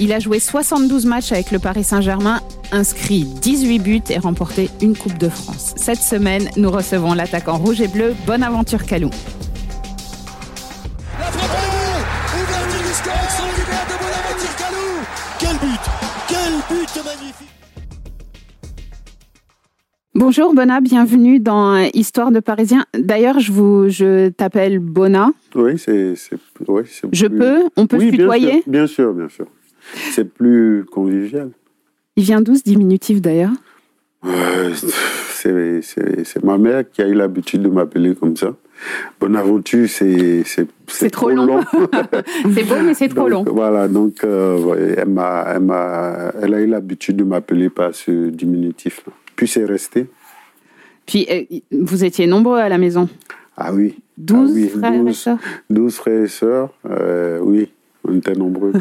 Il a joué 72 matchs avec le Paris Saint-Germain, inscrit 18 buts et remporté une Coupe de France. Cette semaine, nous recevons l'attaquant rouge et bleu, Bonaventure Calou. La frappe est Ouverture du score extraordinaire de Bonaventure Calou Quel but Quel but magnifique Bonjour Bona, bienvenue dans Histoire de Parisien. D'ailleurs, je vous, je t'appelle Bona. Oui, c'est, c'est, ouais, c'est Je plus- peux On peut oui, se tutoyer bien sûr, bien sûr, bien sûr. C'est plus convivial. Il vient d'où ce diminutif d'ailleurs? Euh, c'est, c'est, c'est ma mère qui a eu l'habitude de m'appeler comme ça. Bonaventure, c'est, c'est, C'est trop long. C'est beau, mais c'est trop long. Voilà, donc euh, elle, m'a, elle, m'a, elle a eu l'habitude de m'appeler par ce diminutif. Puis c'est resté. Puis, euh, vous étiez nombreux à la maison? Ah oui. 12 Ah oui, frères et 12. sœurs? 12 frères et sœurs. euh, oui, on était nombreux.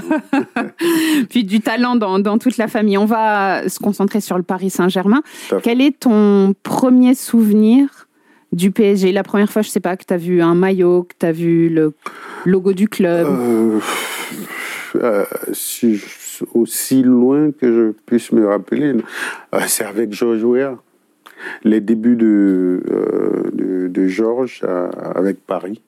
Puis du talent dans, dans toute la famille. On va se concentrer sur le Paris Saint-Germain. Quel est ton premier souvenir du PSG La première fois, je sais pas, que tu as vu un maillot, que tu as vu le logo du club. Euh, euh, si je- aussi loin que je puisse me rappeler, euh, c'est avec Georges Weah. Les débuts de, de, de Georges avec Paris.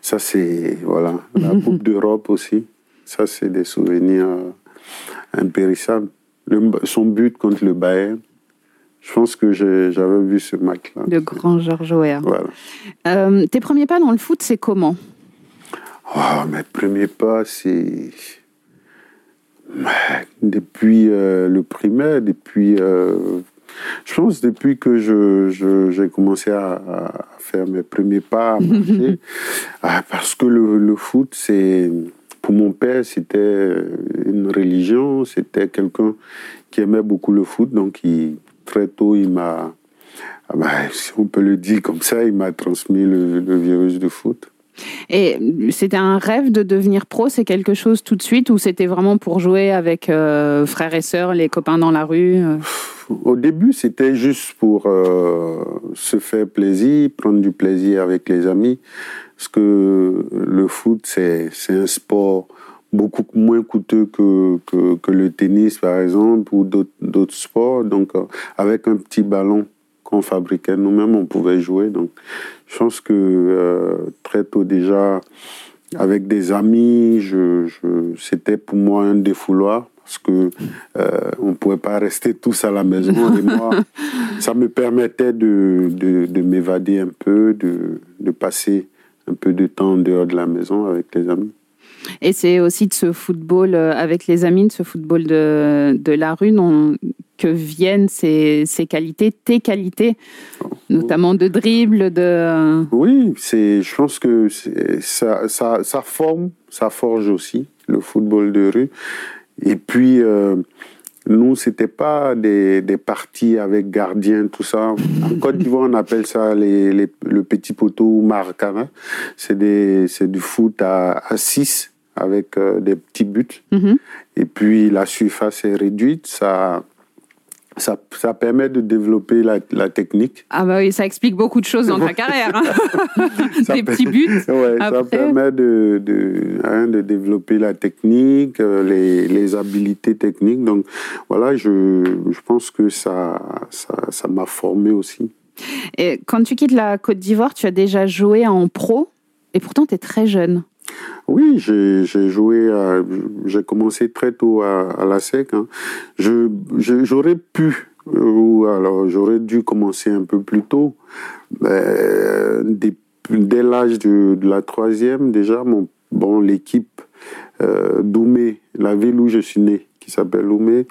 Ça, c'est. Voilà. La Coupe d'Europe aussi. Ça, c'est des souvenirs euh, impérissables. Le- son but contre le Bayern. Je pense que j'avais vu ce match-là. Le grand Georges Weah. Voilà. Euh, tes premiers pas dans le foot, c'est comment? Oh, mes premiers pas, c'est. Depuis euh, le primaire, depuis. euh, je pense depuis que je, j'ai commencé à, à faire mes premiers pas, à marcher. Ah, parce que le, le foot, c'est. Pour mon père, c'était une religion, c'était quelqu'un qui aimait beaucoup le foot, donc il, très tôt, il m'a. ah ben, si on peut le dire comme ça, il m'a transmis le, le virus du foot. Et c'était un rêve de devenir pro C'est quelque chose tout de suite ou c'était vraiment pour jouer avec euh, frères et sœurs, les copains dans la rue euh? Au début, c'était juste pour euh, se faire plaisir, prendre du plaisir avec les amis. Parce que le foot, c'est un sport beaucoup moins coûteux que, le tennis, par exemple, ou d'autres sports. Donc, euh, avec un petit ballon qu'on fabriquait nous-mêmes, on pouvait jouer. Donc, je pense que euh, très tôt déjà, avec des amis, c'était pour moi un défouloir parce que euh, on pouvait pas rester tous à la maison. Et moi, ça me permettait de, de, de m'évader un peu, de, de passer un peu de temps en dehors de la maison avec les amis. Et c'est aussi de ce football euh, avec les amis, de ce football de, de la rue dont- que viennent ces, ces qualités, tes qualités, notamment de dribble, de... Oui, c'est, je pense que ça, ça forme, ça forge aussi le football de rue. Et puis, euh, nous, c'était pas des, des parties avec gardien, tout ça. En Côte d'Ivoire, on appelle ça les, les- le petit poteau ou maracana. C'est des, c'est du foot à, à 6 avec euh, des petits buts. Mhm. Et puis, la surface est réduite. Ça, ça, ça permet de développer la, la technique. Ah bah oui, ça explique beaucoup de choses dans ta carrière. hein. Ça Des petits buts. Ouais, ça permet de, de, hein, de développer la technique, euh, les, les habiletés techniques. Donc voilà, je, je pense que ça ça ça m'a formé aussi. Et quand tu quittes la Côte d'Ivoire, tu as déjà joué en pro, et pourtant tu es très jeune. Oui, j'ai joué, j'ai commencé très tôt à, à la SEC. hein. J'aurais pu, euh, ou alors j'aurais dû commencer un peu plus tôt. Dès dès l'âge de, de la troisième, déjà, mon, bon, l'équipe euh, d'Oumé, la ville où je suis né, qui s'appelle Oumé,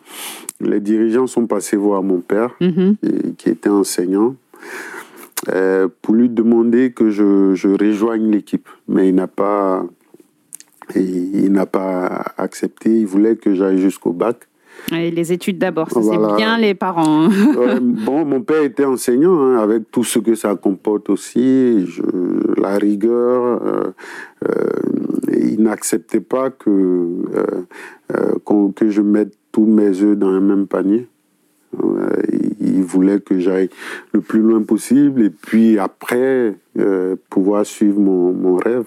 les dirigeants sont passés voir mon père, Mhm. et- qui était enseignant, euh, pour lui demander que je, je rejoigne l'équipe. Mais il n'a pas, il n'a pas accepté. Il voulait que j'aille jusqu'au bac. Et les études d'abord, ça Voilà. c'est bien les parents. Ouais, bon, mon père était enseignant, hein, avec tout ce que ça comporte aussi, je- la rigueur. euh, euh, il n'acceptait pas que, que je mette tous mes œufs dans un même panier. Ouais, il- voulait que j'aille le plus loin possible et puis après euh, pouvoir suivre mon, mon rêve.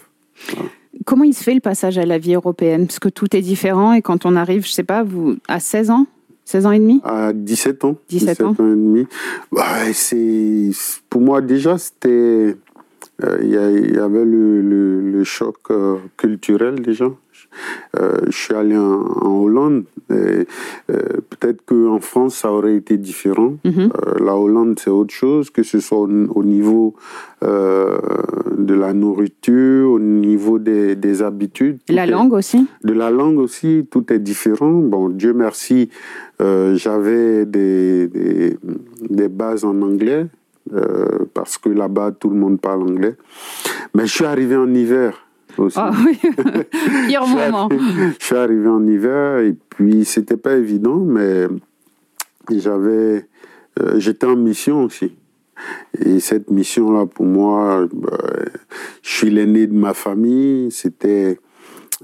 Comment il se fait le passage à la vie européenne? Parce que tout est différent et quand on arrive, je sais pas, vous à 16 ans? 16 ans et demi? À 17 ans. 17 ans. et demi. C'est, pour moi, déjà, c'était. euh, Il y, avait le, le- le choc euh, culturel déjà. Euh, je suis allé en, en Hollande. euh, peut-être qu'en France, ça aurait été différent. Mhm. Euh, la Hollande, c'est autre chose, que ce soit au, au niveau de la nourriture, au niveau des, des habitudes. La est- langue aussi de la langue aussi, tout est différent. Bon, Dieu merci, j'avais des, des, des bases en anglais, euh, parce que là-bas, tout le monde parle anglais. Mais je suis arrivé en hiver aussi. Ah oui, pire moment. Je suis arrivé en hiver et puis c'était pas évident, mais j'avais, euh, j'étais en mission aussi. Et cette mission-là, pour moi, bah, je suis l'aîné de ma famille. C'était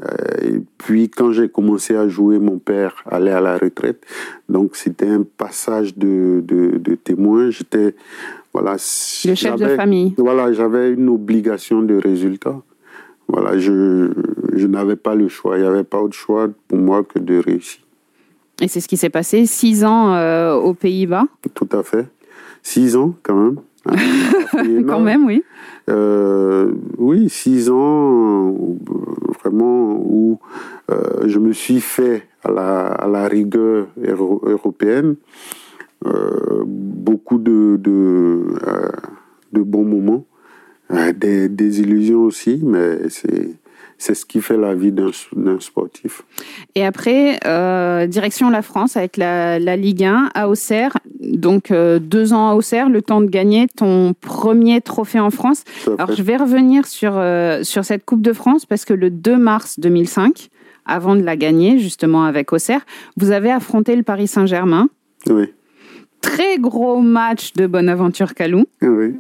euh, et puis quand j'ai commencé à jouer, mon père allait à la retraite, donc c'était un passage de, de, de témoin. J'étais voilà. Le chef de famille. Voilà, j'avais une obligation de résultat. Voilà, je, je n'avais pas le choix. Il n'y avait pas autre choix pour moi que de réussir. Et c'est ce qui s'est passé. Six ans euh, aux Pays-Bas, Tout à fait. Six ans, quand même. Ah, quand même, oui. Euh, oui, six ans, vraiment, où euh, je me suis fait à la, à la rigueur euro- européenne. Beaucoup de, de, de bons moments, des, des illusions aussi, mais c'est, c'est ce qui fait la vie d'un, sportif. Et après, euh, direction la France avec la, la Ligue 1 à Auxerre. Donc, euh, deux ans à Auxerre, le temps de gagner ton premier trophée en France. Alors, je vais revenir sur, euh, sur cette Coupe de France parce que le 2 mars 2005, avant de la gagner, justement avec Auxerre, vous avez affronté le Paris Saint-Germain. Oui, Très gros match de Bonaventure Calou. oui.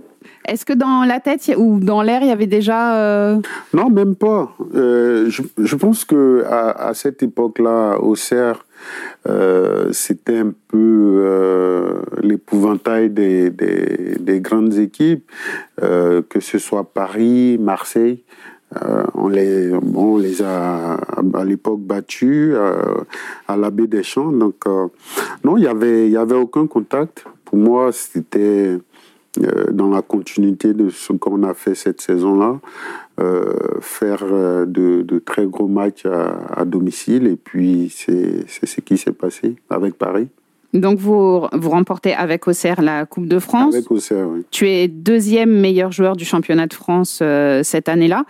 Est-ce que dans la tête ou dans l'air, il y avait déjà. euh, Non, même pas. Euh, je, pense que à, cette époque-là, Auxerre, euh, c'était un peu l'épouvantail des, des, des grandes équipes, que ce soit Paris, Marseille. On, les, bon, on les a à l'époque battus à la baie des Champs. Donc, non, il n'y avait, y avait aucun contact. Pour moi, c'était dans la continuité de ce qu'on a fait cette saison-là, euh, faire euh, de, de très gros matchs à, à domicile. Et puis, c'est ce qui s'est passé avec Paris, Donc, vous, vous remportez avec Auxerre la Coupe de France. avec Auxerre, oui, Tu es deuxième meilleur joueur du championnat de France euh, cette année-là.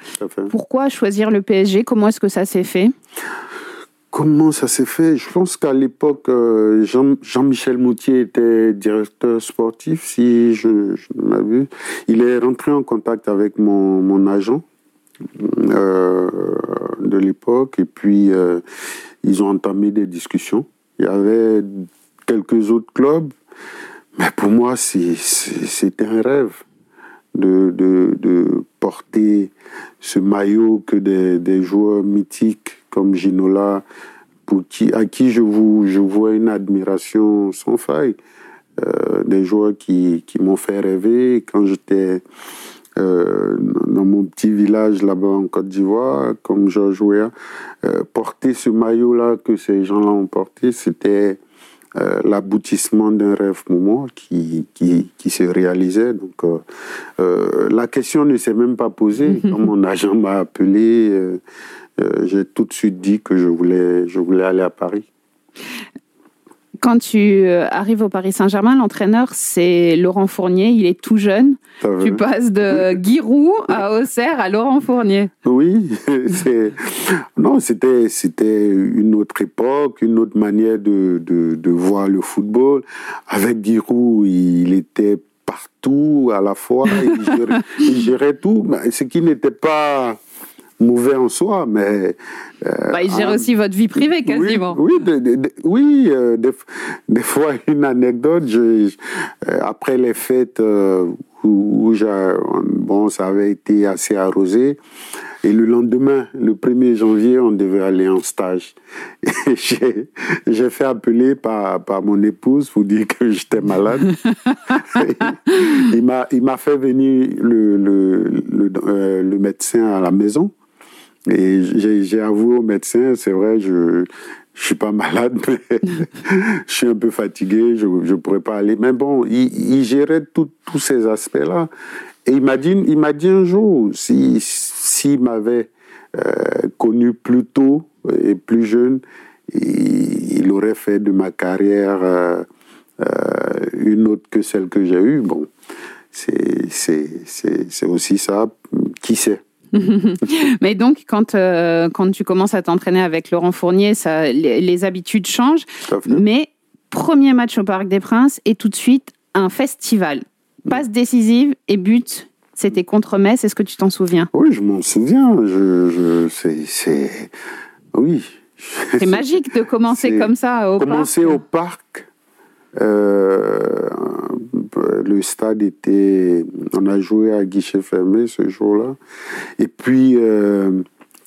Pourquoi choisir le PSG Comment est-ce que ça s'est fait? Comment ça s'est fait? Je pense qu'à l'époque, euh, Jean- Jean-Michel Moutier était directeur sportif, si je, je m'abuse. Il est rentré en contact avec mon, agent euh, de l'époque et puis euh, ils ont entamé des discussions. Il y avait quelques autres clubs, mais pour moi, c'était un rêve de, de, porter ce maillot que des, des joueurs mythiques comme Ginola, pour qui, à qui je, vous, je vois une admiration sans faille. Euh, des joueurs qui, qui m'ont fait rêver quand j'étais euh, dans mon petit village là-bas en Côte d'Ivoire, comme Georges Weah. Euh, porter ce maillot-là que ces gens-là ont porté, c'était euh, l'aboutissement d'un rêve moi qui, qui, qui se réalisait. Donc, euh, euh, la question ne s'est même pas posée. Quand mon agent m'a appelé, j'ai tout de suite dit que je voulais, je voulais aller à Paris. Quand tu euh, arrives au Paris Saint-Germain, l'entraîneur, c'est Laurent Fournier. Il est tout jeune. Tu passes de Giroud à Auxerre à Laurent Fournier. Oui, non, c'était c'était une autre époque, une autre manière de, de, de voir le football. Avec Giroud, il était partout à la fois, il gérait, il gérait tout, ce qui n'était pas mauvais en soi, mais... bah, il gère aussi votre vie privée, quasiment. Oui, oui, des, fois, une anecdote, après les fêtes où, bon, ça avait été assez arrosé, et le lendemain, le 1er janvier, on devait aller en stage. J'ai fait appeler par, par mon épouse pour dire que j'étais malade. il m'a fait venir le, le, le, euh, le, médecin à la maison. Et j'ai avoué au médecin, c'est vrai, je je suis pas malade, mais je suis un peu fatigué, je ne pourrais pas aller. Mais bon, il, gérait tous ces aspects-là. Et il m'a dit, un jour, si s'il m'avait euh, connu plus tôt et plus jeune, il, aurait fait de ma carrière euh, euh, une autre que celle que j'ai eue. Bon, c'est aussi ça. Qui sait? Mais donc, quand, quand tu commences à t'entraîner avec Laurent Fournier, ça, les, habitudes changent. Mais premier match au Parc des Princes et tout de suite un festival. Passe décisive et but c'était contre Metz, est-ce que tu t'en souviens? Oui, je m'en souviens. Je, c'est, Oui. C'est magique de commencer comme ça au commencer parc. au parc. Euh, le stade était. On a joué à guichet fermé ce jour-là. Et puis, euh,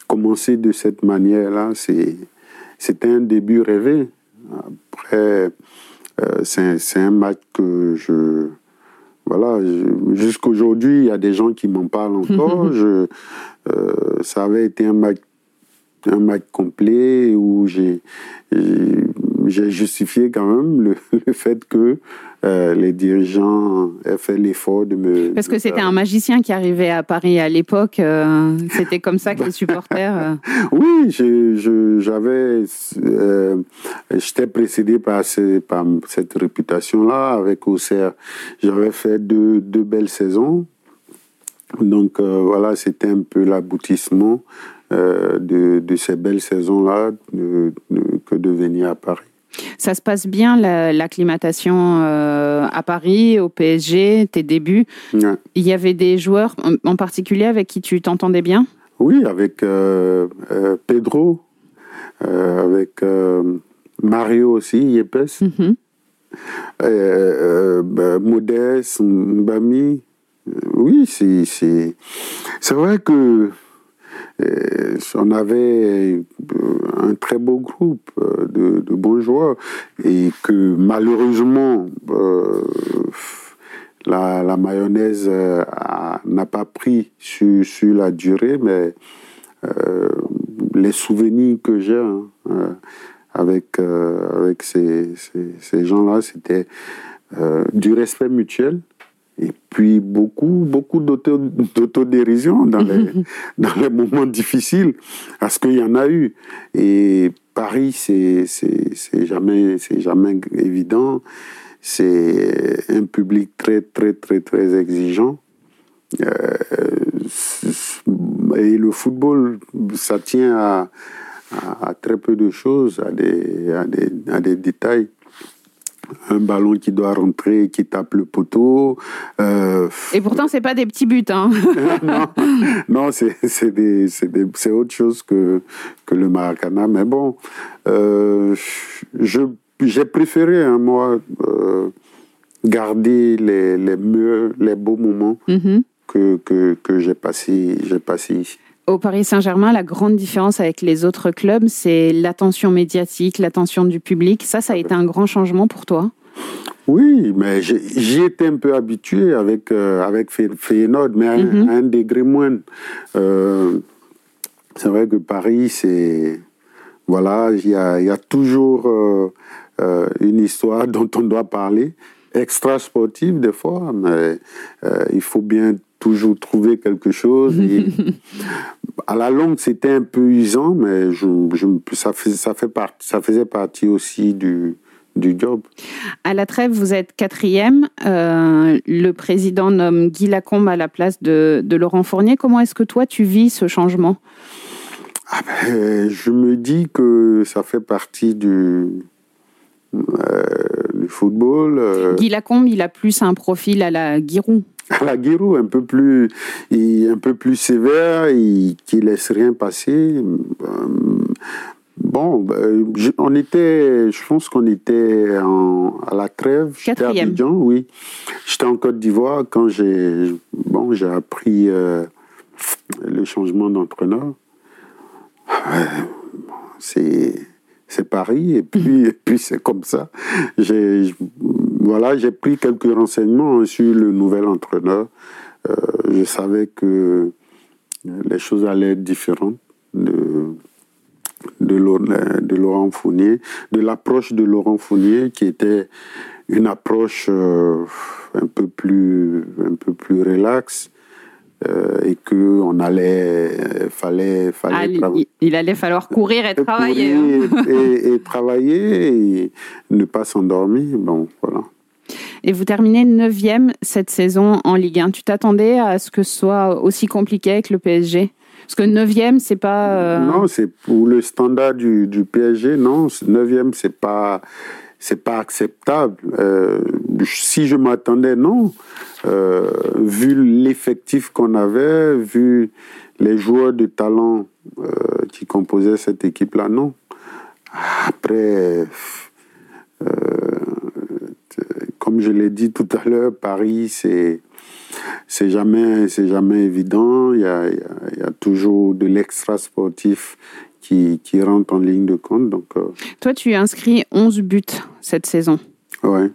commencer de cette manière-là, c'était un début rêvé. Après, euh, c'est, un match que je voilà, jusqu'aujourd'hui, il y a des gens qui m'en parlent encore. je, ça avait été un match, un match complet où j'ai j'ai justifié quand même le, le fait que euh, les dirigeants aient fait l'effort de me... Parce que c'était un magicien qui arrivait à Paris à l'époque. Euh, c'était comme ça que les supporters... Euh, oui, j'avais... J'étais précédé par, par cette réputation-là. Avec Auxerre, j'avais fait deux, deux belles saisons. Donc voilà, c'était un peu l'aboutissement de, de, ces belles saisons-là que de venir à Paris. Ça se passe bien l'acclimatation euh, à Paris, au PSG, tes débuts. Il y avait des joueurs en particulier avec qui tu t'entendais bien? Oui, avec euh, euh, Pedro, avec Mario aussi, Yepes, mm Modeste, Mbami. Oui, c'est vrai que on avait un très beau groupe euh, de, bons joueurs et que malheureusement euh, la, mayonnaise euh, n'a pas pris sur, la durée, mais les souvenirs que j'ai hein, avec, avec ces, ces gens-là, c'était du respect mutuel et puis beaucoup, beaucoup d'autodérision dans les, dans les moments difficiles, parce qu'il y en a eu. Et Paris, c'est jamais, jamais évident. C'est un public très, très, très, très exigeant. Euh, et le football, ça tient à, à, très peu de choses, à des, à des, à des détails un ballon qui doit rentrer, qui tape le poteau. Euh, Et pourtant, c'est pas des petits buts, hein. non, non c'est autre chose que, que le Maracana. Mais bon, euh, j'ai préféré, hein, moi, euh, garder les, les, mieux, les beaux moments mm-hmm. que, que, que j'ai passé, passé ici. Au Paris Saint-Germain, la grande différence avec les autres clubs, c'est l'attention médiatique, l'attention du public. Ça, ça a été un grand changement pour toi? Oui, mais j'y étais un peu habitué avec, euh, avec Feyenoord, mais à, un mhm. degré moindre. Euh, c'est vrai que Paris, c'est. Voilà, il y a, y a, toujours euh, une histoire dont on doit parler, extra sportive des fois, mais il faut bien toujours trouver quelque chose. à la longue, c'était un peu usant, mais je, ça, fait, ça, fait ça faisait partie aussi du, du job. À la trêve, vous êtes quatrième. Euh, le président nomme Guy Lacombe à la place de, de Laurent Fournier. Comment est-ce que toi, tu vis ce changement? Ah ben, Je me dis que ça fait partie du, euh, du football. Euh. Guy Lacombe, il a plus un profil à la Giroud. À la Giroud, un peu plus, un peu plus sévère, et qui laisse rien passer. Bon, on était, je pense qu'on était à la trêve. Quatrième. Abidjan, oui. J'étais en Côte d'Ivoire quand j'ai, bon, j'ai appris le changement d'entraîneur. c'est c'est Paris et puis, et puis c'est comme ça. J'ai voilà, j'ai pris quelques renseignements sur le nouvel entraîneur. Euh, je savais que les choses allaient être différentes de, de, Laurent Fournier, de l'approche de Laurent Fournier qui était une approche euh, un peu plus un peu plus relaxe euh, et que on allait, euh, fallait, fallait ah, il, allait falloir courir et travailler. Hein. et, travailler et ne pas s'endormir. Bon, voilà. Et vous terminez 9e cette saison en Ligue 1. Tu t'attendais à ce que ce soit aussi compliqué avec le PSG Parce que 9e, c'est pas. Euh, non, c'est pour le standard du, du PSG, non. 9e, c'est pas c'est pas acceptable. Euh, si je m'attendais, non. Euh, vu l'effectif qu'on avait, vu les joueurs de talent euh, qui composaient cette équipe-là, non. Après, comme je l'ai dit tout à l'heure, Paris, c'est c'est jamais c'est jamais évident. Il y a, il y a toujours de l'extra sportif qui, qui rentrent en ligne de compte. Donc, euh, Toi, tu as inscrit 11 buts cette saison. Ouais.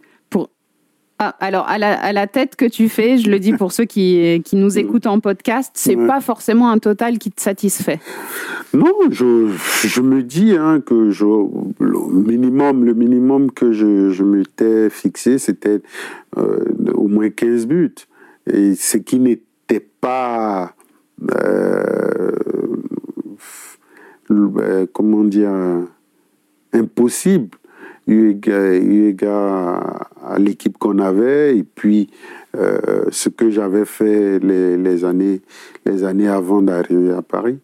Ah, alors, à la, à la, tête que tu fais, je le dis pour ceux qui, qui nous écoutent en podcast, c'est pas forcément un total qui te satisfait. Non, je, je me dis hein, que je, le minimum, le minimum que je, je m'étais fixé, c'était euh, au moins 15 buts. Et ce qui n'était pas euh, euh, comment dire, impossible eu égard, à l'équipe qu'on avait et puis euh, ce que j'avais fait les, les, années, les années avant d'arriver à Paris.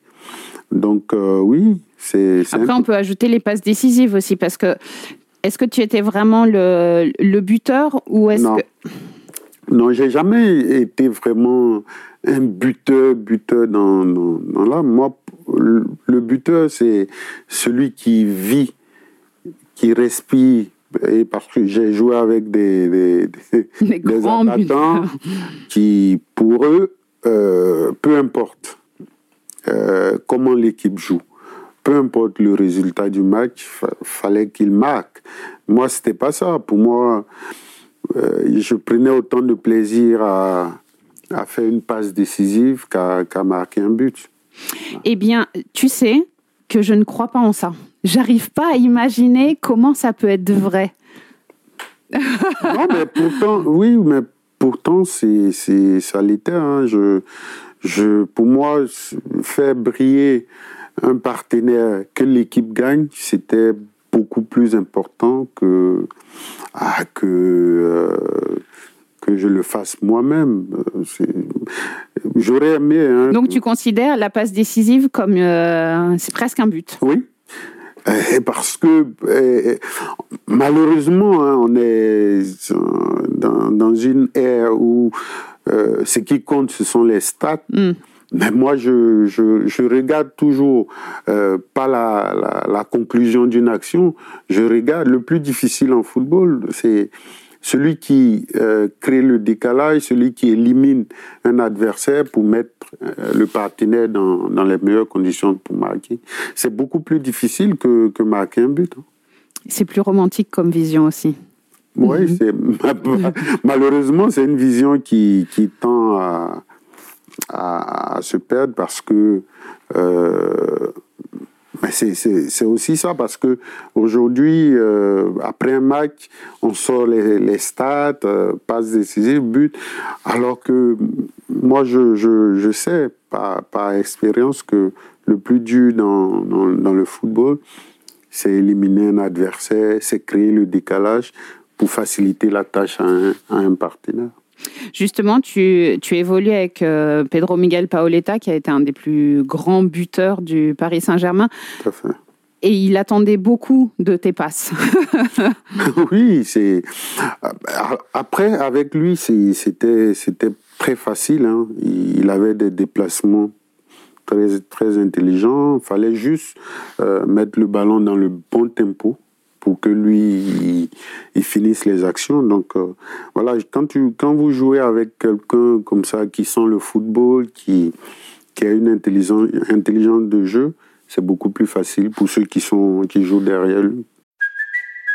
Donc euh, oui, c'est... Après, on peut ajouter les passes décisives aussi parce que est-ce que tu étais vraiment le, le buteur ou est-ce que... Non, j'ai jamais été vraiment un buteur, buteur dans, dans, dans là. Moi, le buteur, c'est celui qui vit, qui respire. Et parce que j'ai joué avec des, des, des, attaquants qui, pour eux, euh, peu importe euh, comment l'équipe joue, peu importe le résultat du match, fallait qu'il marque. Moi, c'était pas ça. Pour moi, euh, je prenais autant de plaisir à, à faire une passe décisive qu'à marquer un but. Eh bien, tu sais que je ne crois pas en ça. J'arrive pas à imaginer comment ça peut être vrai. non, mais pourtant, oui, mais pourtant, c'est, c'est, ça l'était. Hein. Je, je, pour moi, faire briller un partenaire que l'équipe gagne, c'était beaucoup plus important que, ah, que euh, que je le fasse moi-même. J'aurais aimé. Hein, Donc tu considères la passe décisive comme euh, c'est presque un but. Oui. Et parce que malheureusement, hein, on est dans, dans, une ère où euh, ce qui compte, ce sont les stats. Hmm. Mais moi, je, je, je, regarde toujours pas la, la, la conclusion d'une action. Je regarde le plus difficile en football, c'est celui qui euh, crée le décalage, celui qui élimine un adversaire pour mettre euh, le partenaire dans, dans, les meilleures conditions pour marquer. C'est beaucoup plus difficile que, que marquer un but. Hein. C'est plus romantique comme vision aussi. Oui, mhm. malheureusement c'est une vision qui, qui tend à, à, se perdre parce que euh, c'est aussi ça parce que aujourd'hui, euh, après un match, on sort les, les stats, euh, passes décisives, buts, alors que moi, je, je, je sais par, par, expérience que le plus dur dans, dans, dans le football, c'est éliminer un adversaire, c'est créer le décalage pour faciliter la tâche à un, à un partenaire. Justement, tu, tu évolues avec euh, Pedro Miguel Paoletta, qui a été un des plus grands buteurs du Paris Saint-Germain. Tout à fait. Et il attendait beaucoup de tes passes. oui, c'est. Après, avec lui, c'était c'était très facile. Hein. Il avait des déplacements très, très intelligents. Il fallait juste euh, mettre le ballon dans le bon tempo pour que lui il, finisse les actions. Donc euh, voilà, quand tu quand vous jouez avec quelqu'un comme ça qui sent le football, qui qui a une intelligence intelligence de jeu, c'est beaucoup plus facile pour ceux qui sont qui jouent derrière lui.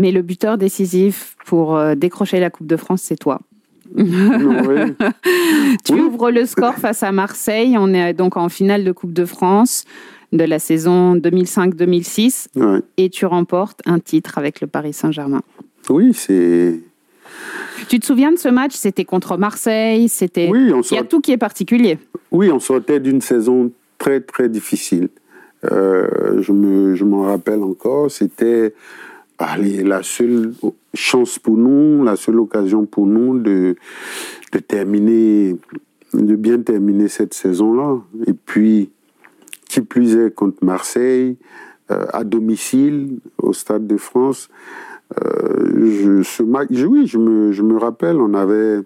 Mais le buteur décisif pour euh, décrocher la Coupe de France, c'est toi. tu ouvres le score face à Marseille. On est donc en finale de Coupe de France de la saison 2005-2006 et tu remportes un titre avec le Paris Saint-Germain. Oui, c'est. Tu te souviens de ce match? C'était contre Marseille. C'était. Oui, Il y a tout qui est particulier. Oui, on sortait d'une saison très très difficile. Euh, je me je m'en rappelle encore. C'était allez, la seule chance pour nous, la seule occasion pour nous de, terminer, de bien terminer cette saison-là. Et puis, qui plus est contre Marseille, euh, à domicile, au Stade de France. Euh, je, oui, je me, je me rappelle, on avait,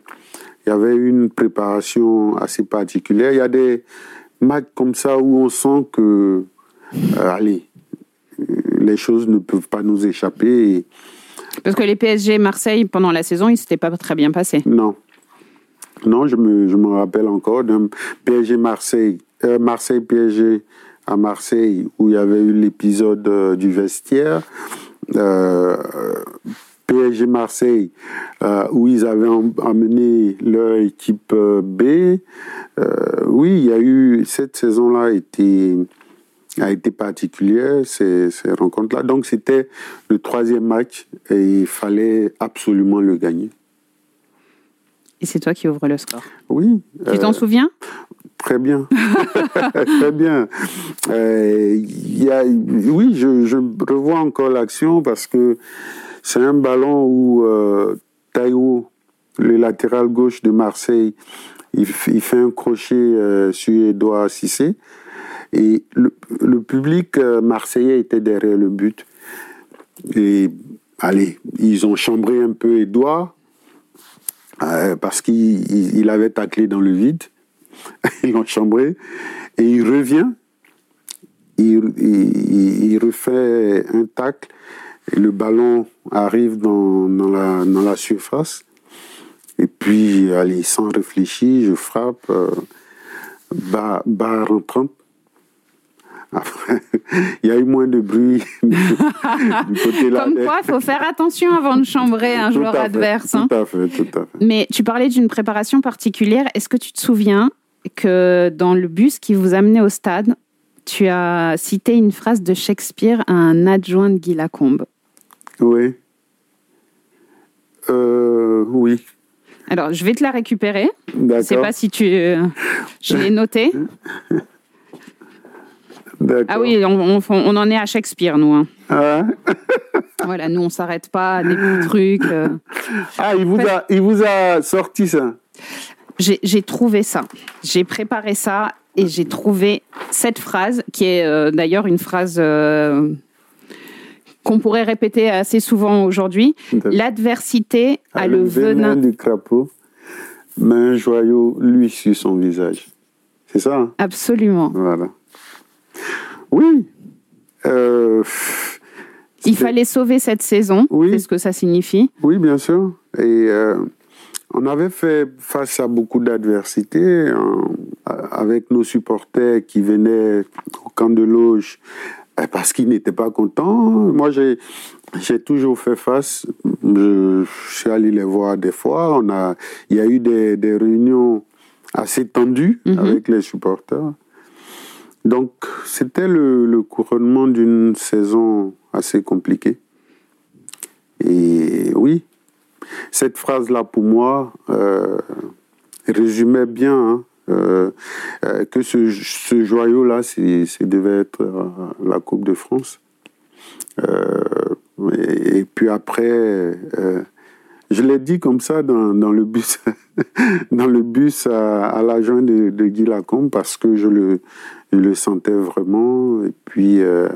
il y avait une préparation assez particulière. Il y a des matchs comme ça où on sent que, euh, allez, les choses ne peuvent pas nous échapper. Parce que les PSG Marseille, pendant la saison, ils ne s'étaient pas très bien passés. Non. Non, je me, je me rappelle encore d'un PSG Marseille, euh, Marseille PSG à Marseille, où il y avait eu l'épisode euh, du vestiaire. Euh, PSG Marseille, où ils avaient amené leur équipe B. oui, il y a eu cette saison-là était a été particulière, ces, ces rencontres-là. Donc c'était le troisième match et il fallait absolument le gagner. Et c'est toi qui ouvres le score Oui. Tu t'en euh, souviens? Très bien. très bien. Euh, y a, oui, je, je, revois encore l'action parce que c'est un ballon où euh, Taïwo, le latéral gauche de Marseille, il, il fait un crochet euh, sur Edouard Cissé. Et le, public euh, marseillais était derrière le but. Et allez, ils ont chambré un peu Edouard euh, parce qu'il avait taclé dans le vide. ils l'ont chambré. Et il revient. Il, refait un tacle. Et le ballon arrive dans, la, dans la surface. Et puis, allez, sans réfléchir, je frappe. Euh, barre, barre rentrante il y a eu moins de bruit du côté là. Comme quoi, il faut faire attention avant de chambrer un joueur adverse. Hein. Tout à fait, tout à fait. Mais tu parlais d'une préparation particulière. Est-ce que tu te souviens que dans le bus qui vous amenait au stade, tu as cité une phrase de Shakespeare à un adjoint de Guy Lacombe? Oui. Euh, oui. Alors, je vais te la récupérer. Je ne sais pas si tu... Euh, je l'ai noté. Ah oui, on, on, en est à Shakespeare, nous. Hein. Ah voilà, nous, on s'arrête pas à des petits trucs. Euh. Ah, il vous, a, il vous a sorti ça J'ai trouvé ça. J'ai préparé ça et j'ai trouvé cette phrase, qui est euh, d'ailleurs une phrase euh, qu'on pourrait répéter assez souvent aujourd'hui. L'adversité a le venin du crapaud, mais un joyau, lui, sur son visage. C'est ça hein? Absolument. Voilà. Oui. Euh, il fallait sauver cette saison. Oui. C'est ce que ça signifie. Oui, bien sûr. Et euh, on avait fait face à beaucoup d'adversités avec nos supporters qui venaient au camp de loge euh, parce qu'ils n'étaient pas contents. Moi, j'ai j'ai toujours fait face. Je, suis allé les voir des fois. On a, il y a eu des, des réunions assez tendues mhm. avec les supporters. Donc, c'était le, couronnement d'une saison assez compliquée. Et oui, cette phrase-là, pour moi, euh, résumait bien hein, euh, euh, que ce, joyau-là, c'est- devait être la Coupe de France. Et, puis après, je l'ai dit comme ça dans, dans le bus, dans le bus à, à l'agent de, de Guy Lacombe parce que je le, je le sentais vraiment. Et puis, euh,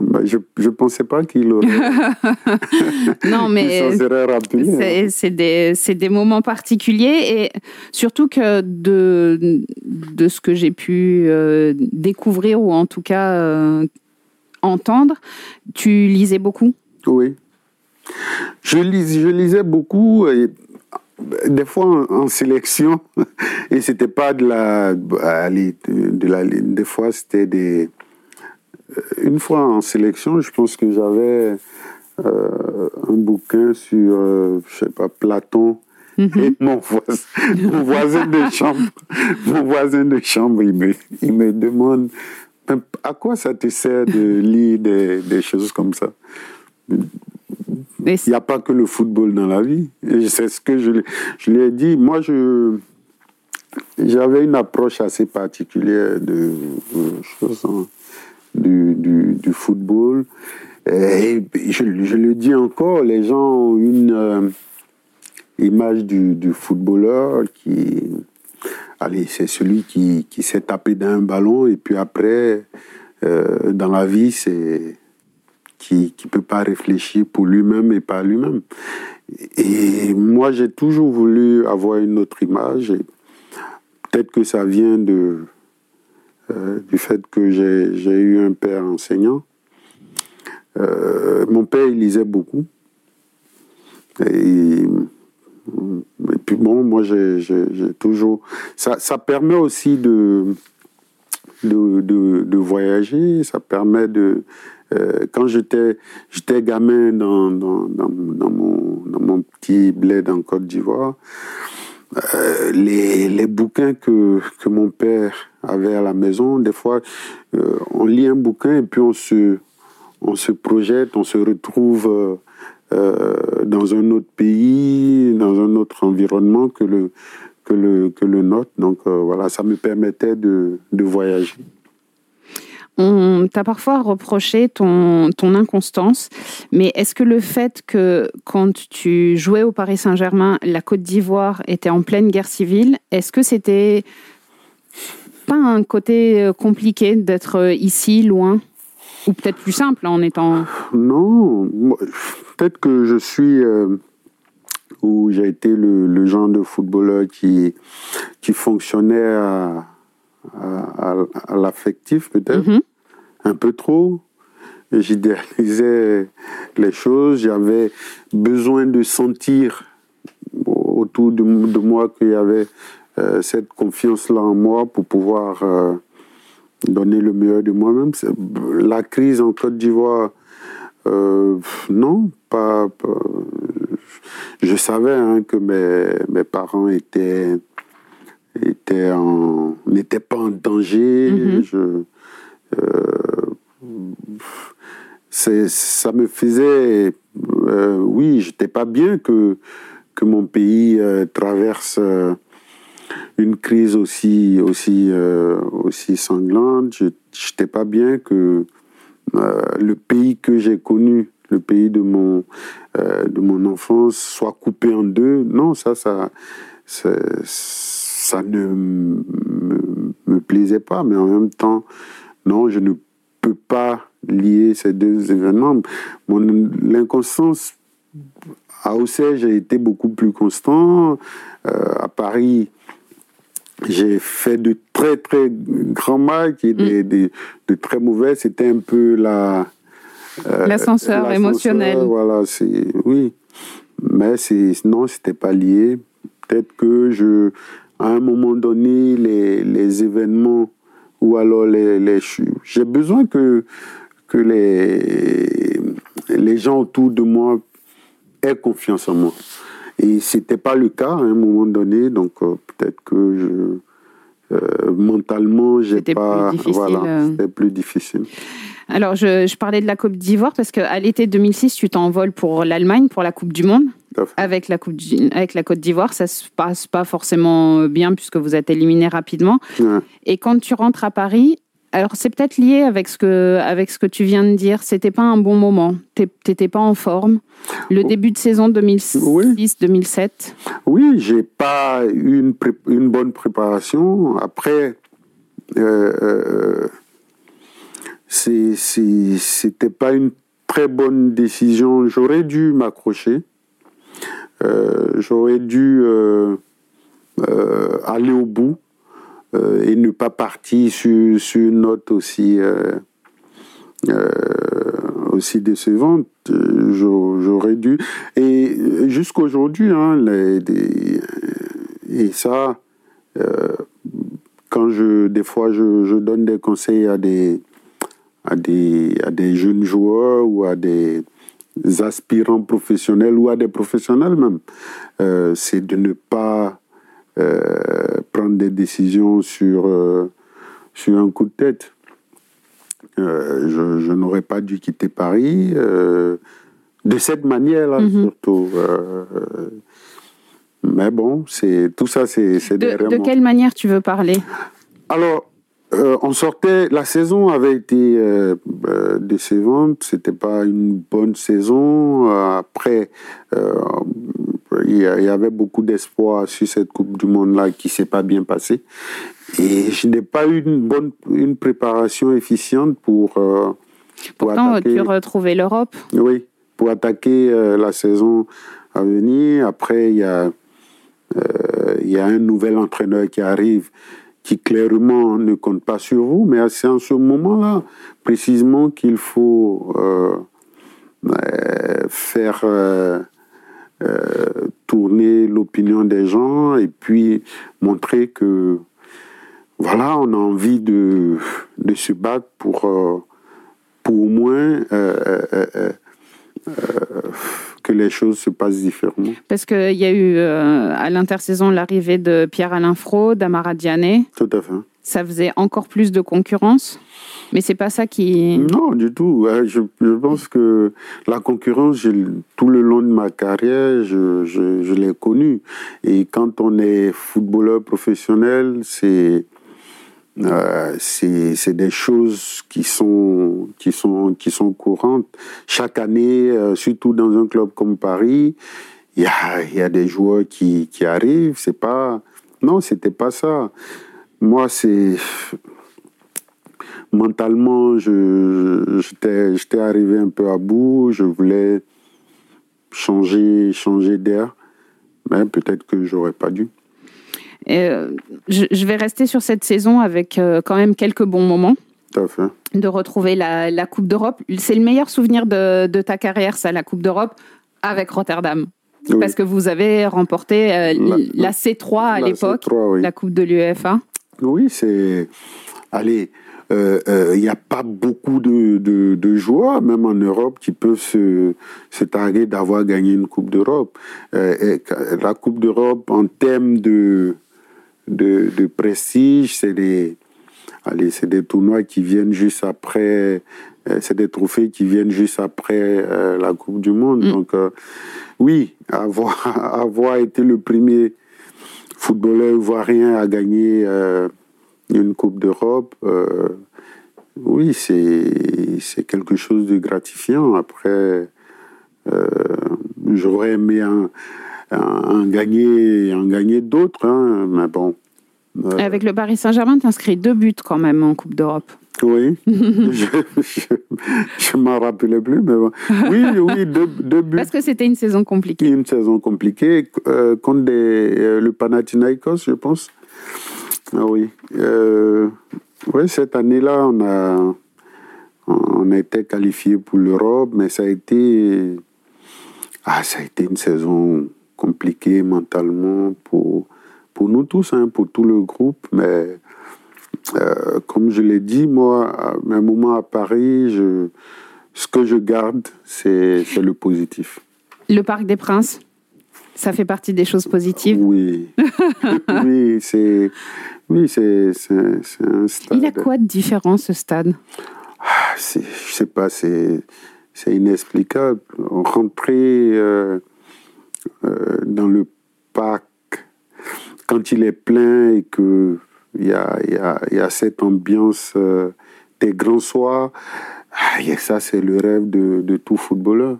bah, je ne pensais pas qu'il aurait. Non, mais c'est des, moments particuliers et surtout que de, de ce que j'ai pu euh, découvrir ou en tout cas euh, entendre, tu lisais beaucoup? Oui. Je, lis, je lisais beaucoup, et des fois en, en sélection, et c'était pas de la. de, la des fois, c'était des. Une fois en sélection, je pense que j'avais euh, un bouquin sur, euh, je sais pas, Platon. Et mon voisin, mon voisin de chambre, mon voisin de chambre, il me, il me demande à quoi ça te sert de lire des, des choses comme ça? Il n'y a pas que le football dans la vie. C'est ce que je, je lui ai dit. Moi, j'avais une approche assez particulière hein, du, football. Et je, le dis encore, les gens ont une euh, image du, footballeur qui, allez, c'est celui qui, qui s'est tapé d'un ballon et puis après, euh, dans la vie, c'est qui ne peut pas réfléchir pour lui-même et pas lui-même. Et moi, j'ai toujours voulu avoir une autre image. Peut-être que ça vient de, euh, du fait que j'ai eu un père enseignant. Euh, mon père, il lisait beaucoup. Et, puis bon, moi, j'ai toujours... Ça, permet aussi de, de voyager, ça permet de... euh, quand j'étais gamin dans, dans, dans, mon, dans mon petit bled en Côte d'Ivoire, euh, les, les bouquins que, que mon père avait à la maison, des fois, euh, on lit un bouquin et puis on se, on se projette, on se retrouve dans un autre pays, dans un autre environnement que le, que le, que le nôtre. Donc voilà, ça me permettait de, de voyager. On t'a parfois reproché ton, inconstance, mais est-ce que le fait que quand tu jouais au Paris Saint-Germain, la Côte d'Ivoire était en pleine guerre civile, est-ce que c'était pas un côté euh, compliqué d'être euh, ici, loin? Ou peut-être plus simple en étant... Non, peut-être que je suis euh, ou j'ai été le, le genre de footballeur qui, qui fonctionnait à, à, à- à l'affectif, peut-être, Mhm. un peu trop. J'idéalisais les choses, j'avais besoin de sentir autour de, de moi qu'il y avait euh, cette confiance-là en moi pour pouvoir euh, donner le meilleur de moi-même. La crise en Côte d'Ivoire, euh, non, pas. pas- je savais hein, que mes, mes parents étaient, en, n'étaient pas en danger. Mhm. Je, euh, ça me faisait. euh, oui, j'étais pas bien que, que mon pays euh, traverse. euh, une crise aussi aussi aussi sanglante. Je n'étais pas bien que le pays que j'ai connu, le pays de mon de mon enfance, soit coupé en deux. Non, ça ça c'est- ça ne me, me plaisait pas, mais en même temps, non, je ne peux pas lier ces deux événements. Mon l'inconstance à Auxerre, j'ai été beaucoup plus constant. Euh, à Paris, j'ai fait de très très grands matchs et des, des- de très mauvais. C'était un peu la euh, L'ascenseur l'ascenseur, émotionnel. Voilà, c'est oui, mais c'est non, c'était pas lié. Peut-être que je, à un moment donné, les, les événements ou alors les, les j'ai besoin que que les les gens autour de moi aient confiance en moi. Et c'était pas le cas à un moment donné, donc euh, peut-être que je euh, mentalement j'ai plus pas voilà, euh. c'était plus difficile. Alors, je, je parlais de la Côte d'Ivoire parce qu'à l'été 2006, tu t'envoles pour l'Allemagne, pour la Coupe du Monde. Avec la, coupe du- avec la Côte d'Ivoire, ça se passe pas forcément bien puisque vous êtes éliminé rapidement. Ouais. Et quand tu rentres à Paris, alors c'est peut-être lié avec ce que avec ce que tu viens de dire. C'était pas un bon moment. T'étais pas en forme. Le début de saison 2006-2007. Oui, j'ai pas eu une, bonne préparation. Après, euh, euh, c'était pas une très bonne décision. J'aurais dû m'accrocher. Euh, J'aurais dû euh, euh, aller au bout et ne pas partir sur, sur une note aussi, aussi décevante. J'au- J'aurais dû. Et jusqu'aujourd'hui, hein, et ça, quand je, des fois, je donne des conseils à des, à des, à des jeunes joueurs ou à des aspirants professionnels ou à des professionnels même, euh, c'est de ne pas euh, prendre des décisions sur, euh, sur un coup de tête. Je je n'aurais pas dû quitter Paris de cette manière-là, Mhm. surtout. mais bon, c'est tout ça, c'est De, de quelle manière tu veux parler? Alors, euh, on sortait, la saison avait été euh, euh, décevante, c'était pas une bonne saison. Euh, Après, euh, il y, avait beaucoup d'espoir sur cette Coupe du Monde-là qui s'est pas bien passée. Et je n'ai pas eu une bonne une préparation efficiente pour, pour Pourtant, attaquer. tu retrouvais l'Europe. Oui, pour attaquer la saison à venir. Après, il y a, il y a un nouvel entraîneur qui arrive qui clairement ne compte pas sur vous, mais c'est en ce moment-là précisément qu'il faut euh, euh, faire euh, tourner l'opinion des gens et puis montrer que voilà, on a envie de, de se battre pour, pour au moins euh, euh, euh, euh, que les choses se passent différemment. Parce qu'il y a eu euh, à l'intersaison l'arrivée de Pierre-Alain Fro, d'Amara Diané. Tout à fait. Ça faisait encore plus de concurrence. Mais c'est pas ça qui. Non, du tout. Euh, Je, je pense que la concurrence, je- tout le long de ma carrière, je l'ai connue. Et quand on est footballeur professionnel, c'est euh, c'est des choses qui sont, courantes. Chaque année, euh, surtout dans un club comme Paris, il y a, des joueurs qui, arrivent. C'est pas... Non, c'était pas ça. Moi, c'est mentalement, je, j'étais, arrivé un peu à bout. Je voulais changer, d'air. Mais peut-être que j'aurais pas dû. Et, euh, je, je vais rester sur cette saison avec euh, quand même quelques bons moments. Tout à fait. De retrouver la, la Coupe d'Europe. C'est le meilleur souvenir de, de ta carrière, ça, la Coupe d'Europe, avec Rotterdam. Oui. Parce que vous avez remporté euh, La- la, C3 à l'époque, C3, oui. la Coupe de l'UEFA. Oui, c'est. Allez, euh, il n'y a pas beaucoup de, de, de joueurs, même en Europe, qui peuvent se, se targuer d'avoir gagné une Coupe d'Europe. Euh, la Coupe d'Europe, en termes de, de, de prestige, c'est des, allez, c'est des tournois qui viennent juste après, euh, c'est des trophées qui viennent juste après euh, la Coupe du Monde. Mm. Donc, euh, oui, avoir, avoir été le premier footballeur ivoirien à gagner euh, une Coupe d'Europe, oui, c'est c'est quelque chose de gratifiant. Après, j'aurais aimé en, en- gagner, en gagner d'autres, hein, mais bon. Euh, Avec le Paris Saint-Germain, tu inscris deux buts quand même en Coupe d'Europe. Oui, je je, ne m'en rappelais plus, mais bon. Oui, oui, deux, deux buts. Parce que c'était une saison compliquée. Une saison compliquée euh, contre des, euh, le Panathinaikos, je pense. Ah oui. Euh, oui, cette année-là, on a, on a été qualifié pour l'Europe, mais ça a été, ah, ça a été une saison compliquée mentalement pour, pour nous tous, hein, pour tout le groupe. Mais euh, comme je l'ai dit, moi, à un moment à Paris, je, ce que je garde, c'est le positif. Le Parc des Princes, ça fait partie des choses positives? Oui, oui, c'est oui, c'est un stade. Il a quoi de différent ce stade? Ah, c'est- je sais pas, c'est c'est inexplicable. Rentrer euh, euh, dans le parc quand il est plein et que il y a, y, a, y a cette ambiance euh, des grands soirs, ah, et ça c'est le rêve de, de tout footballeur.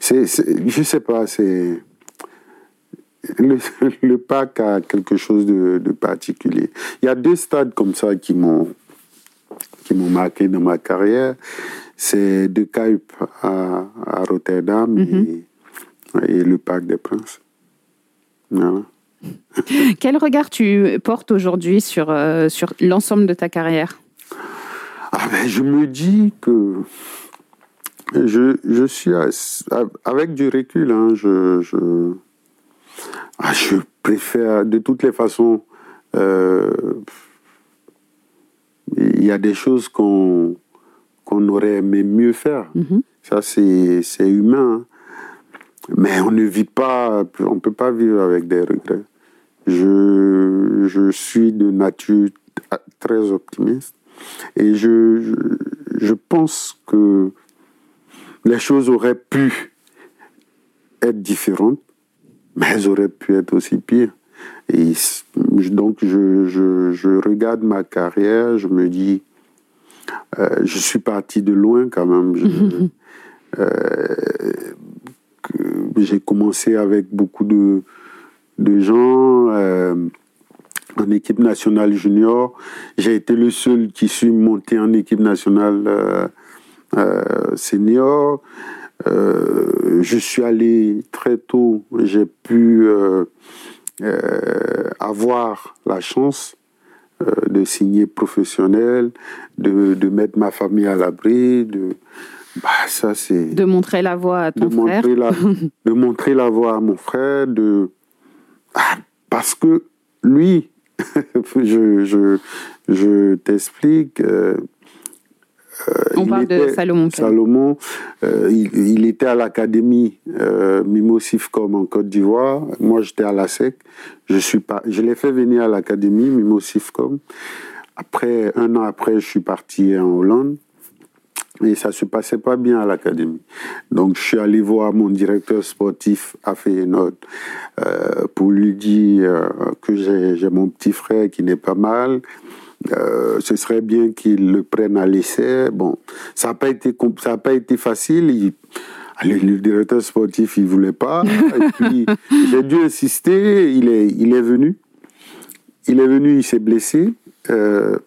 C'est, c'est- je sais pas, c'est le, le parc a quelque chose de, de particulier. Il y a deux stades comme ça qui m'ont qui m'ont marqué dans ma carrière. C'est De Kuip à, à Rotterdam et, et le Parc des Princes. Voilà. Quel regard tu portes aujourd'hui sur, euh, sur l'ensemble de ta carrière? Ah ben, je me dis que je, je suis avec du recul, hein, je, je, ah, je préfère de toutes les façons. euh, il y a des choses qu'on qu'on aurait aimé mieux faire. Mhm. Ça, c'est c'est humain. hein. Mais on ne vit pas, on ne peut pas vivre avec des regrets. Je, je suis de nature très optimiste et je, je, je pense que les choses auraient pu être différentes, mais elles auraient pu être aussi pires. Et donc, je, je, je regarde ma carrière, je me dis, euh, je suis parti de loin quand même. Je- euh, j'ai commencé avec beaucoup de, de gens euh, en équipe nationale junior. J'ai été le seul qui suis monté en équipe nationale euh, euh, senior. Je suis allé très tôt, j'ai pu avoir la chance de signer professionnel, de, de mettre ma famille à l'abri, de bah, ça c'est De montrer la voie à ton de frère. montrer la de montrer la voie à mon frère de Ah, parce que lui je je je t'explique euh, euh, On parle de Salomon. Salomon euh, il, il était à l'académie euh, Mimo Sifcom en Côte d'Ivoire. Moi j'étais à la SEC. Je suis pas je l'ai fait venir à l'académie Mimo Sifcom. Après un an après je suis parti en Hollande et ça se passait pas bien à l'académie. Donc je suis allé voir mon directeur sportif à Feyenoord euh, pour lui dire euh, que j'ai mon petit frère qui n'est pas mal. Euh, ce serait bien qu'il le prenne à l'essai. Bon, ça n'a pas été ça a pas été facile. Il- le, le directeur sportif il voulait pas. Et puis j'ai dû insister. Il est il est venu. Il est venu, il s'est blessé. Euh,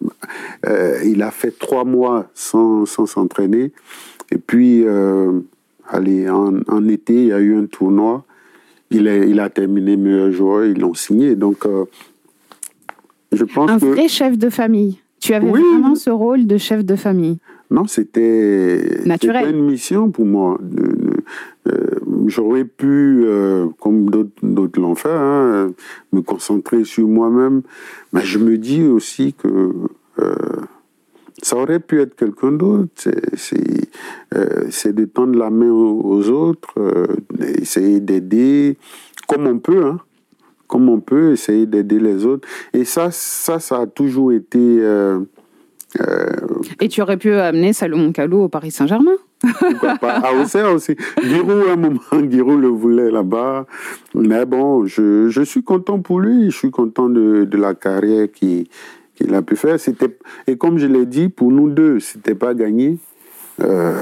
euh, il a fait trois mois sans sans s'entraîner. Et puis, euh, allez, en, en été, il y a eu un tournoi. Il, est, il a terminé meilleur joueur, ils l'ont signé. Donc, je pense Un que. vrai chef de famille. Tu avais Oui. vraiment ce rôle de chef de famille. Non, c'était Naturel. c'était une mission pour moi. Euh, J'aurais pu, euh, comme d'autres l'ont fait, hein, me concentrer sur moi-même. Mais je me dis aussi que euh, ça aurait pu être quelqu'un d'autre. C'est- euh, de tendre la main aux, autres, euh, essayer d'aider comme on peut. Hein, comme on peut, essayer d'aider les autres. Et ça, ça, a toujours été... Et tu aurais pu amener Salomon Kalou au Paris Saint-Germain? Pas? À Auxerre aussi. Giroud, à un moment, Giroud le voulait là-bas. Mais bon, je, je suis content pour lui. Je suis content de, de la carrière qu'il a pu faire. Et comme je l'ai dit, pour nous deux, c'était pas gagné. Euh,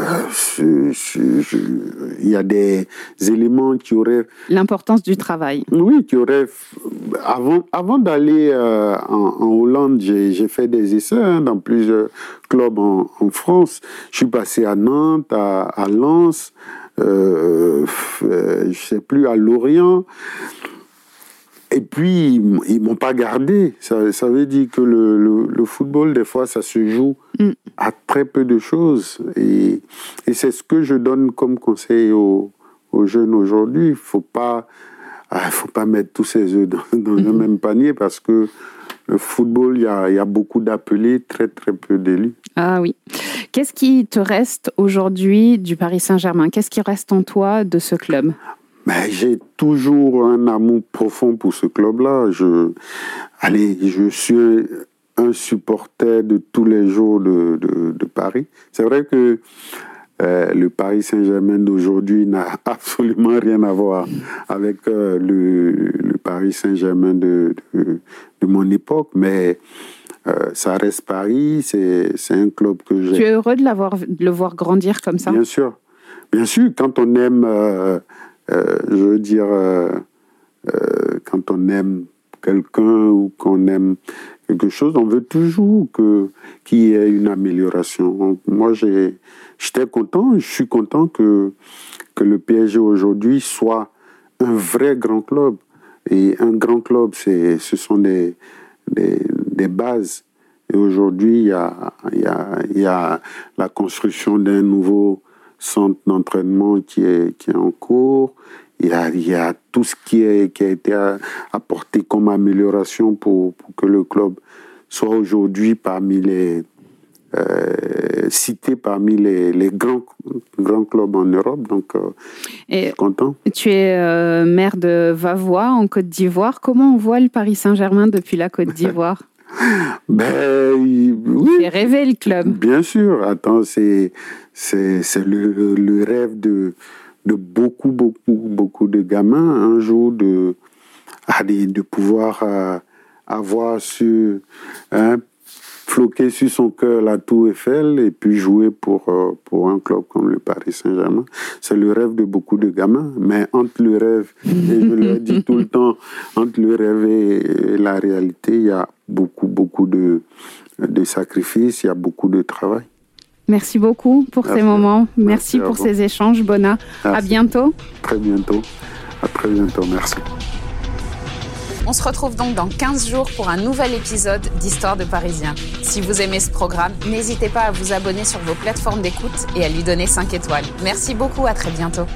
Il y a des éléments qui auraient L'importance du travail. oui, qui aurait. Avant, avant d'aller euh, en, en Hollande, j'ai fait des essais hein, dans plusieurs clubs en, en France. Je suis passé à Nantes, à, à Lens, euh, euh, je sais plus, à Lorient. Et puis, ils ils m'ont pas gardé. Ça, ça veut dire que le, le, le football, des fois, ça se joue Mm. à très peu de choses. Et, et c'est ce que je donne comme conseil aux, aux jeunes aujourd'hui. Il faut pas, ah, faut pas mettre tous ses œufs dans, dans un même panier parce que le football, il y a, il y a beaucoup d'appelés, très très peu d'élus. Ah oui. Qu'est-ce qui te reste aujourd'hui du Paris Saint-Germain? Qu'est-ce qui reste en toi de ce club? Mais j'ai toujours un amour profond pour ce club-là. Je, allez, je suis un supporter de tous les jours de, de, de Paris. C'est vrai que euh, le Paris Saint-Germain d'aujourd'hui n'a absolument rien à voir avec euh, le, le, Paris Saint-Germain de, de, de, mon époque, mais euh, ça reste Paris, c'est un club que j'ai. Tu es heureux de, l'avoir, de le voir grandir comme ça? Bien sûr. Bien sûr, quand on aime, euh, euh, je veux dire, quand on aime quelqu'un ou qu'on aime quelque chose, on veut toujours que qu'il y ait une amélioration. Moi, j'étais content, je suis content que que le PSG aujourd'hui soit un vrai grand club. Et un grand club, ce sont des, des, bases. Et aujourd'hui, il y a, y, y a la construction d'un nouveau centre d'entraînement qui est, qui est en cours. Il y, a, il y a tout ce qui, est, qui a été apporté comme amélioration pour, pour que le club soit aujourd'hui parmi les euh, cité parmi les, les, grands, grands clubs en Europe. Donc, euh, Et je suis content. Tu es euh, maire de Vavois, en Côte d'Ivoire. Comment on voit le Paris Saint-Germain depuis la Côte d'Ivoire? Ben oui. C'est rêvé le club. Bien sûr. Attends, c'est c'est le, le rêve de de beaucoup beaucoup beaucoup de gamins un jour de pouvoir euh, avoir hein, floquer sur son cœur la Tour Eiffel et puis jouer pour, euh, pour un club comme le Paris Saint-Germain. C'est le rêve de beaucoup de gamins, mais entre le rêve, et je le dis tout le temps, entre le rêve et la réalité, il y a beaucoup, beaucoup de, de sacrifices, il y a beaucoup de travail. Merci beaucoup pour Merci. ces moments. Merci, Merci à pour ces échanges, Bona. À Merci. bientôt. Très bientôt. À très bientôt. Merci. On se retrouve donc dans 15 jours pour un nouvel épisode d'Histoire de Parisien. Si vous aimez ce programme, n'hésitez pas à vous abonner sur vos plateformes d'écoute et à lui donner 5 étoiles. Merci beaucoup, à très bientôt.